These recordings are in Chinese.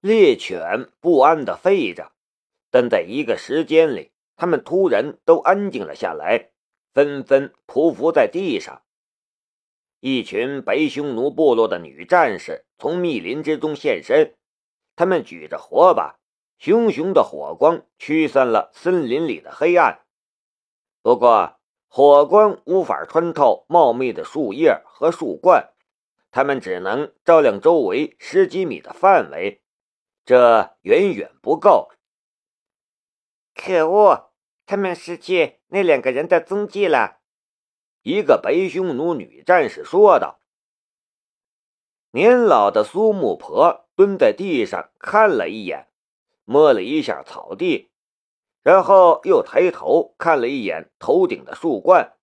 猎犬不安地吠着，但在一个时间里，他们突然都安静了下来，纷纷匍匐在地上。一群白匈奴部落的女战士从密林之中现身，他们举着火把，熊熊的火光驱散了森林里的黑暗。不过，火光无法穿透茂密的树叶和树冠，它们只能照亮周围十几米的范围，这远远不够。可恶，他们失去那两个人的踪迹了。一个白匈奴女战士说道：“年老的苏木婆蹲在地上看了一眼，摸了一下草地，然后又抬头看了一眼头顶的树冠。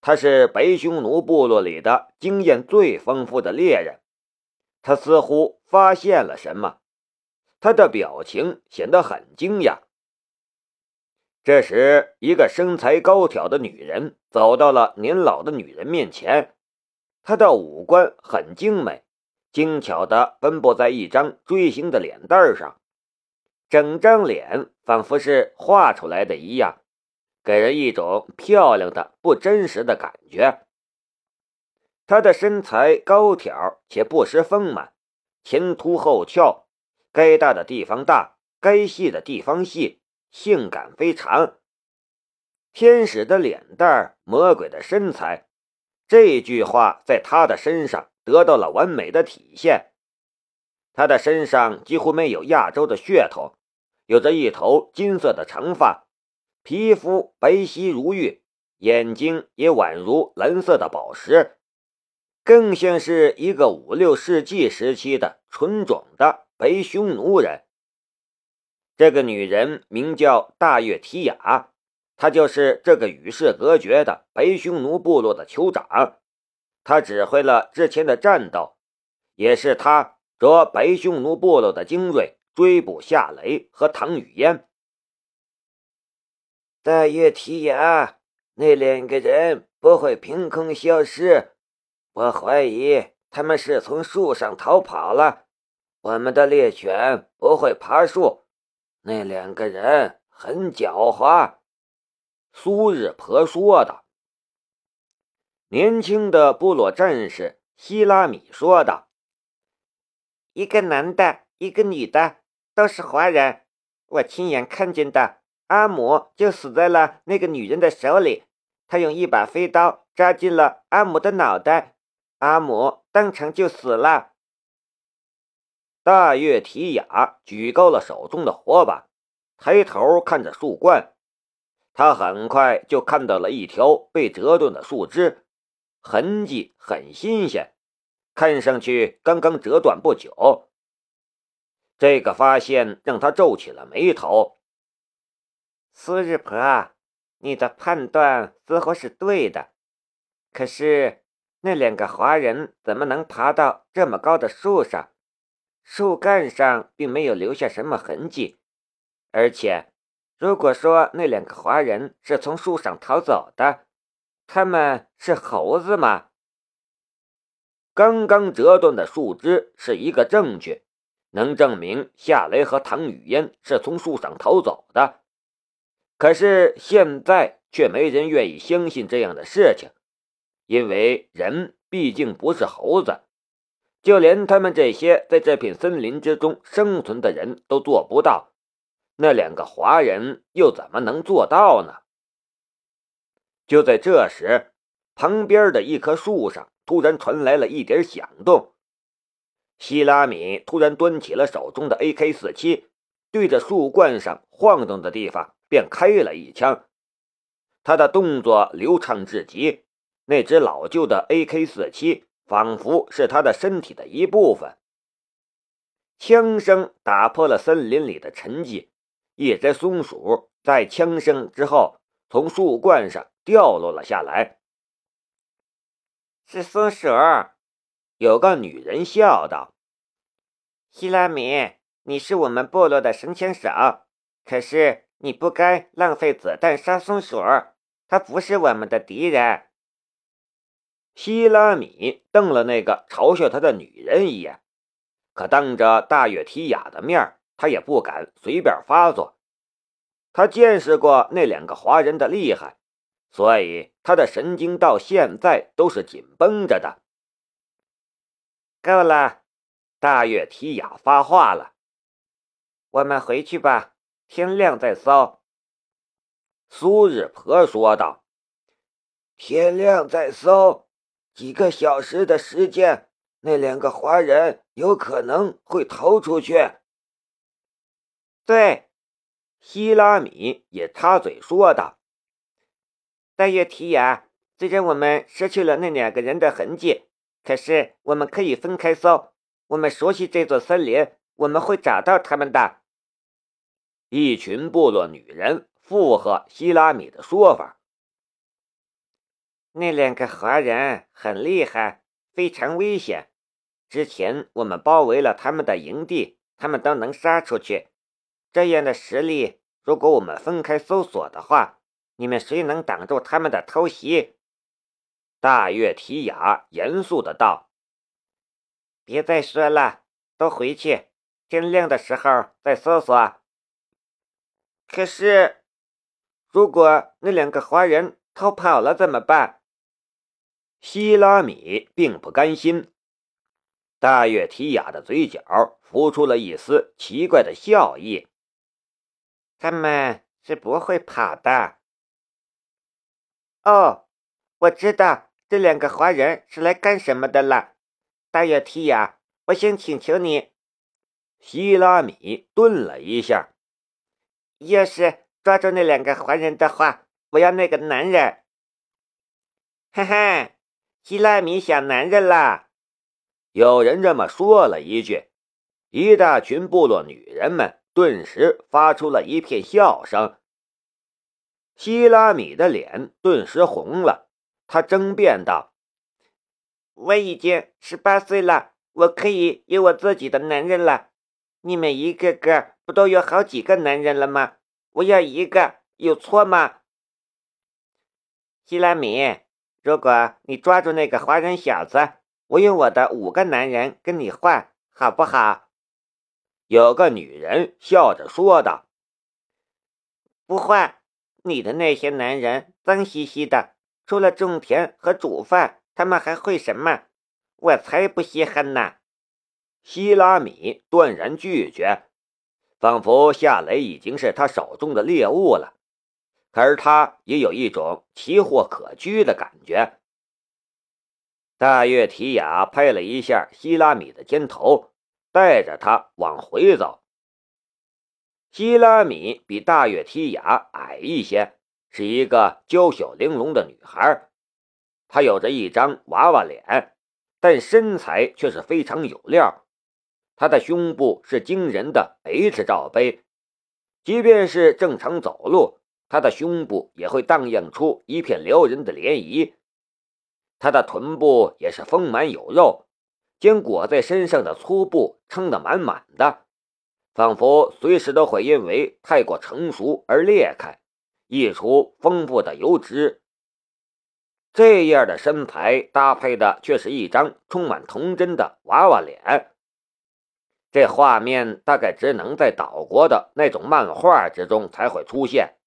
他是白匈奴部落里的经验最丰富的猎人，他似乎发现了什么，他的表情显得很惊讶。”这时，一个身材高挑的女人走到了年老的女人面前。她的五官很精美，精巧地分布在一张锥形的脸蛋上，整张脸仿佛是画出来的一样，给人一种漂亮的不真实的感觉。她的身材高挑且不失丰满，前凸后翘，该大的地方大，该细的地方细。性感非常，天使的脸蛋，魔鬼的身材，这句话在他的身上得到了完美的体现。他的身上几乎没有亚洲的血统，有着一头金色的长发，皮肤白皙如玉，眼睛也宛如蓝色的宝石，更像是一个五六世纪时期的纯种的白匈奴人。这个女人名叫大月提雅，她就是这个与世隔绝的白匈奴部落的酋长。她指挥了之前的战斗，也是她着白匈奴部落的精锐追捕夏雷和唐雨嫣。大月提雅，那两个人不会凭空消失，我怀疑他们是从树上逃跑了。我们的猎犬不会爬树。那两个人很狡猾，苏日婆说道。年轻的部落战士希拉米说道：“一个男的，一个女的，都是华人。我亲眼看见的，阿姆就死在了那个女人的手里。他用一把飞刀扎进了阿姆的脑袋，阿姆当场就死了。”大月提雅举高了手中的火把，抬头看着树冠。他很快就看到了一条被折断的树枝，痕迹很新鲜，看上去刚刚折断不久。这个发现让他皱起了眉头。苏日婆，你的判断似乎是对的，可是那两个华人怎么能爬到这么高的树上？树干上并没有留下什么痕迹，而且，如果说那两个华人是从树上逃走的，他们是猴子吗？刚刚折断的树枝是一个证据，能证明夏雷和唐雨嫣是从树上逃走的。可是现在却没人愿意相信这样的事情，因为人毕竟不是猴子。就连他们这些在这片森林之中生存的人都做不到，那两个华人又怎么能做到呢？就在这时，旁边的一棵树上突然传来了一点响动。希拉米突然端起了手中的 AK-47，对着树冠上晃动的地方便开了一枪。他的动作流畅至极，那只老旧的 AK-47。仿佛是他的身体的一部分。枪声打破了森林里的沉寂，一只松鼠在枪声之后从树冠上掉落了下来。是松鼠，有个女人笑道：“希拉米，你是我们部落的神枪手，可是你不该浪费子弹杀松鼠，它不是我们的敌人。”希拉米瞪了那个嘲笑他的女人一眼，可当着大月提雅的面，他也不敢随便发作。他见识过那两个华人的厉害，所以他的神经到现在都是紧绷着的。够了，大月提雅发话了：“我们回去吧，天亮再搜。”苏日婆说道：“天亮再搜，几个小时的时间。”那两个华人有可能会逃出去。对，希拉米也插嘴说道：“大约提亚，虽然我们失去了那两个人的痕迹，可是我们可以分开搜。我们熟悉这座森林，我们会找到他们的。”一群部落女人附和希拉米的说法：“那两个华人很厉害。”非常危险。之前我们包围了他们的营地，他们都能杀出去。这样的实力，如果我们分开搜索的话，你们谁能挡住他们的偷袭？大月提雅严肃的道：“别再说了，都回去，天亮的时候再搜索。可是，如果那两个华人逃跑了怎么办？”希拉米并不甘心，大月提雅的嘴角浮出了一丝奇怪的笑意。他们是不会跑的。哦，我知道这两个华人是来干什么的了。大月提雅，我想请求你。希拉米顿了一下，要是抓住那两个华人的话，我要那个男人。嘿嘿。希拉米想男人啦！有人这么说了一句，一大群部落女人们顿时发出了一片笑声。希拉米的脸顿时红了，他争辩道：“我已经十八岁了，我可以有我自己的男人了。你们一个个不都有好几个男人了吗？我要一个，有错吗？”希拉米。如果你抓住那个华人小子，我用我的五个男人跟你换，好不好？有个女人笑着说道：“不换，你的那些男人脏兮兮的，除了种田和煮饭，他们还会什么？我才不稀罕呢！”希拉米断然拒绝，仿佛夏雷已经是他手中的猎物了。而他也有一种奇货可居的感觉。大月提雅拍了一下希拉米的肩头，带着他往回走。希拉米比大月提雅矮一些，是一个娇小玲珑的女孩。她有着一张娃娃脸，但身材却是非常有料。她的胸部是惊人的 H 罩杯，即便是正常走路。他的胸部也会荡漾出一片撩人的涟漪，他的臀部也是丰满有肉，将裹在身上的粗布撑得满满的，仿佛随时都会因为太过成熟而裂开，溢出丰富的油脂。这样的身材搭配的却是一张充满童真的娃娃脸，这画面大概只能在岛国的那种漫画之中才会出现。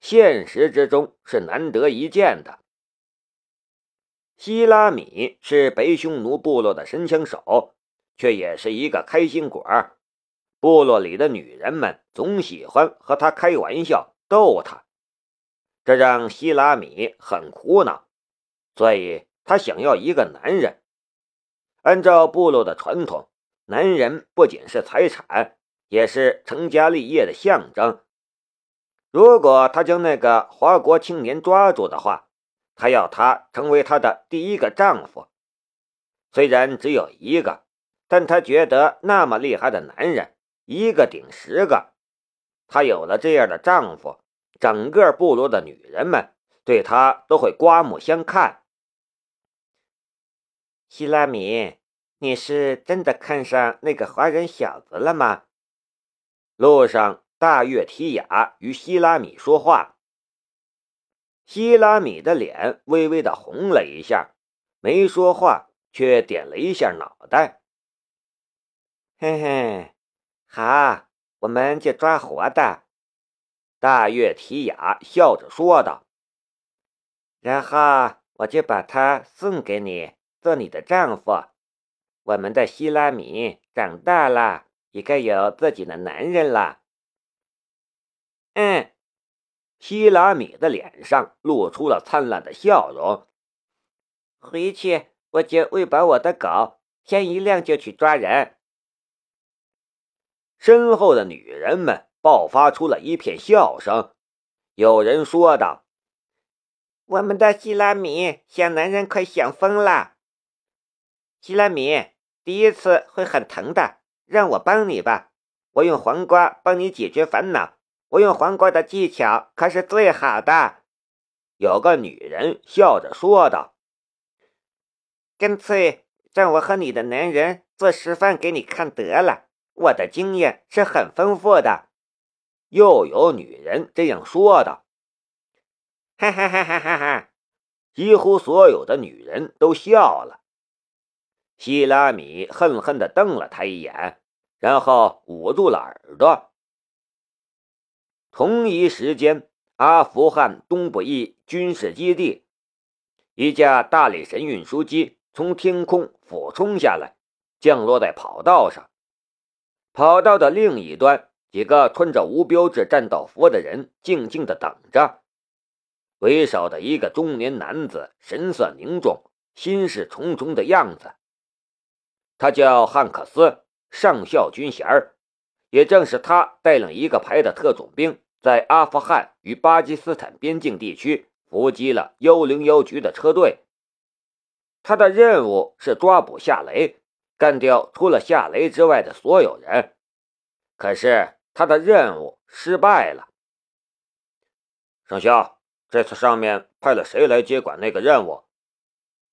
现实之中是难得一见的。希拉米是北匈奴部落的神枪手，却也是一个开心果。部落里的女人们总喜欢和他开玩笑逗他，这让希拉米很苦恼。所以他想要一个男人。按照部落的传统，男人不仅是财产，也是成家立业的象征。如果他将那个华国青年抓住的话，他要他成为他的第一个丈夫。虽然只有一个，但他觉得那么厉害的男人，一个顶十个。他有了这样的丈夫，整个部落的女人们对他都会刮目相看。希拉米，你是真的看上那个华人小子了吗？路上。大月提雅与希拉米说话，希拉米的脸微微的红了一下，没说话，却点了一下脑袋。嘿嘿，好，我们就抓活的。大月提雅笑着说道。然后我就把它送给你，做你的丈夫。我们的希拉米长大了，也该有自己的男人了。嗯，希拉米的脸上露出了灿烂的笑容。回去我就喂饱我的狗，天一亮就去抓人。身后的女人们爆发出了一片笑声，有人说道：“我们的希拉米想男人快想疯了。”希拉米，第一次会很疼的，让我帮你吧，我用黄瓜帮你解决烦恼。我用黄瓜的技巧可是最好的。有个女人笑着说道：“干脆让我和你的男人做示范给你看得了。”我的经验是很丰富的，又有女人这样说道。哈哈哈哈哈哈！几乎所有的女人都笑了。希拉米恨恨地瞪了他一眼，然后捂住了耳朵。同一时间，阿富汗东部一军事基地，一架大力神运输机从天空俯冲下来，降落在跑道上。跑道的另一端，几个穿着无标志战斗服的人静静地等着。为首的一个中年男子神色凝重，心事重重的样子。他叫汉克斯，上校军衔也正是他带领一个排的特种兵，在阿富汗与巴基斯坦边境地区伏击了幺零幺局的车队。他的任务是抓捕夏雷。干掉除了夏雷之外的所有人，可是他的任务失败了。上校，这次上面派了谁来接管那个任务？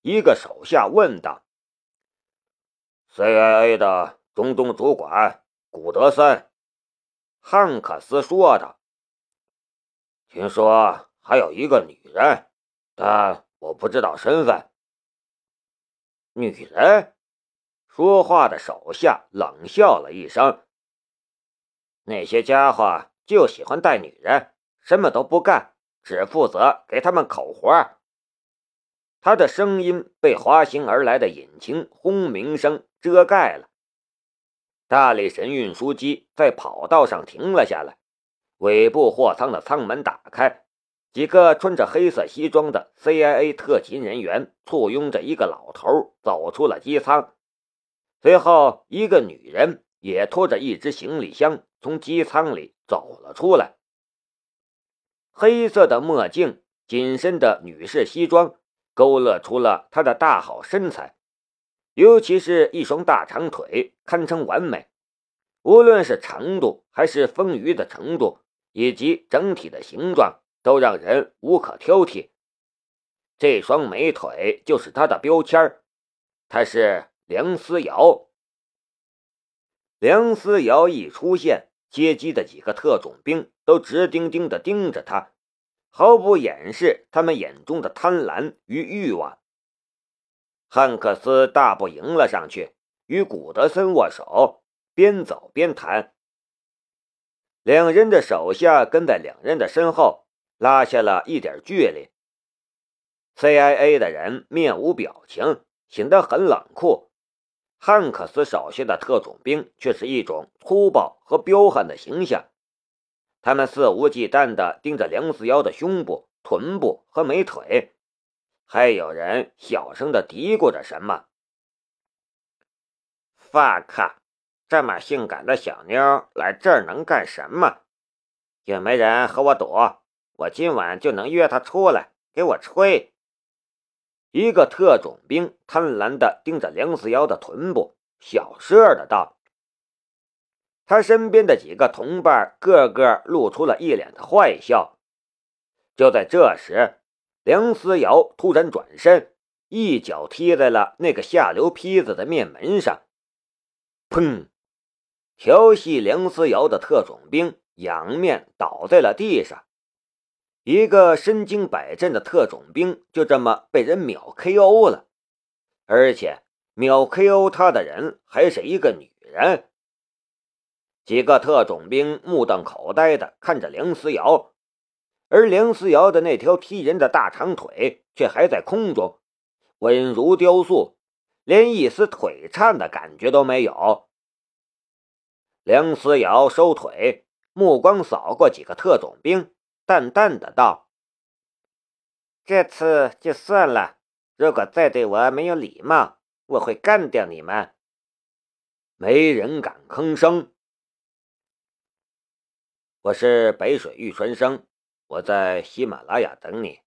一个手下问道。CIA 的中东主管古德森，汉克斯说道。听说还有一个女人，但我不知道身份。女人？说话的手下冷笑了一声：“那些家伙就喜欢带女人，什么都不干，只负责给他们口活。”他的声音被滑行而来的引擎轰鸣声遮盖了。大力神运输机在跑道上停了下来，尾部货舱的舱门打开，几个穿着黑色西装的 CIA 特勤人员簇拥着一个老头走出了机舱。随后，一个女人也拖着一只行李箱从机舱里走了出来。黑色的墨镜、紧身的女士西装，勾勒出了她的大好身材，尤其是一双大长腿，堪称完美。无论是长度，还是丰腴的程度，以及整体的形状，都让人无可挑剔。这双美腿就是她的标签儿，她是。梁思瑶，梁思瑶一出现，接机的几个特种兵都直盯盯地盯着他，毫不掩饰他们眼中的贪婪与欲望。汉克斯大步迎了上去，与古德森握手，边走边谈。两人的手下跟在两人的身后，拉下了一点距离。CIA 的人面无表情，显得很冷酷。汉克斯手下的特种兵却是一种粗暴和彪悍的形象，他们肆无忌惮地盯着梁思瑶的胸部、臀部和美腿，还有人小声地嘀咕着什么。“fuck，这么性感的小妞来这儿能干什么？也没人和我赌？我今晚就能约她出来给我吹。”一个特种兵贪婪地盯着梁思瑶的臀部，小声的道：“他身边的几个同伴个个露出了一脸的坏笑。”就在这时，梁思瑶突然转身，一脚踢在了那个下流坯子的面门上，砰！调戏梁思瑶的特种兵仰面倒在了地上。一个身经百战的特种兵就这么被人秒 KO 了，而且秒 KO 他的人还是一个女人。几个特种兵目瞪口呆的看着梁思瑶，而梁思瑶的那条踢人的大长腿却还在空中，稳如雕塑，连一丝腿颤的感觉都没有。梁思瑶收腿，目光扫过几个特种兵，淡淡的道：“这次就算了，如果再对我没有礼貌，我会干掉你们。”没人敢吭声。我是北水玉春生，我在喜马拉雅等你。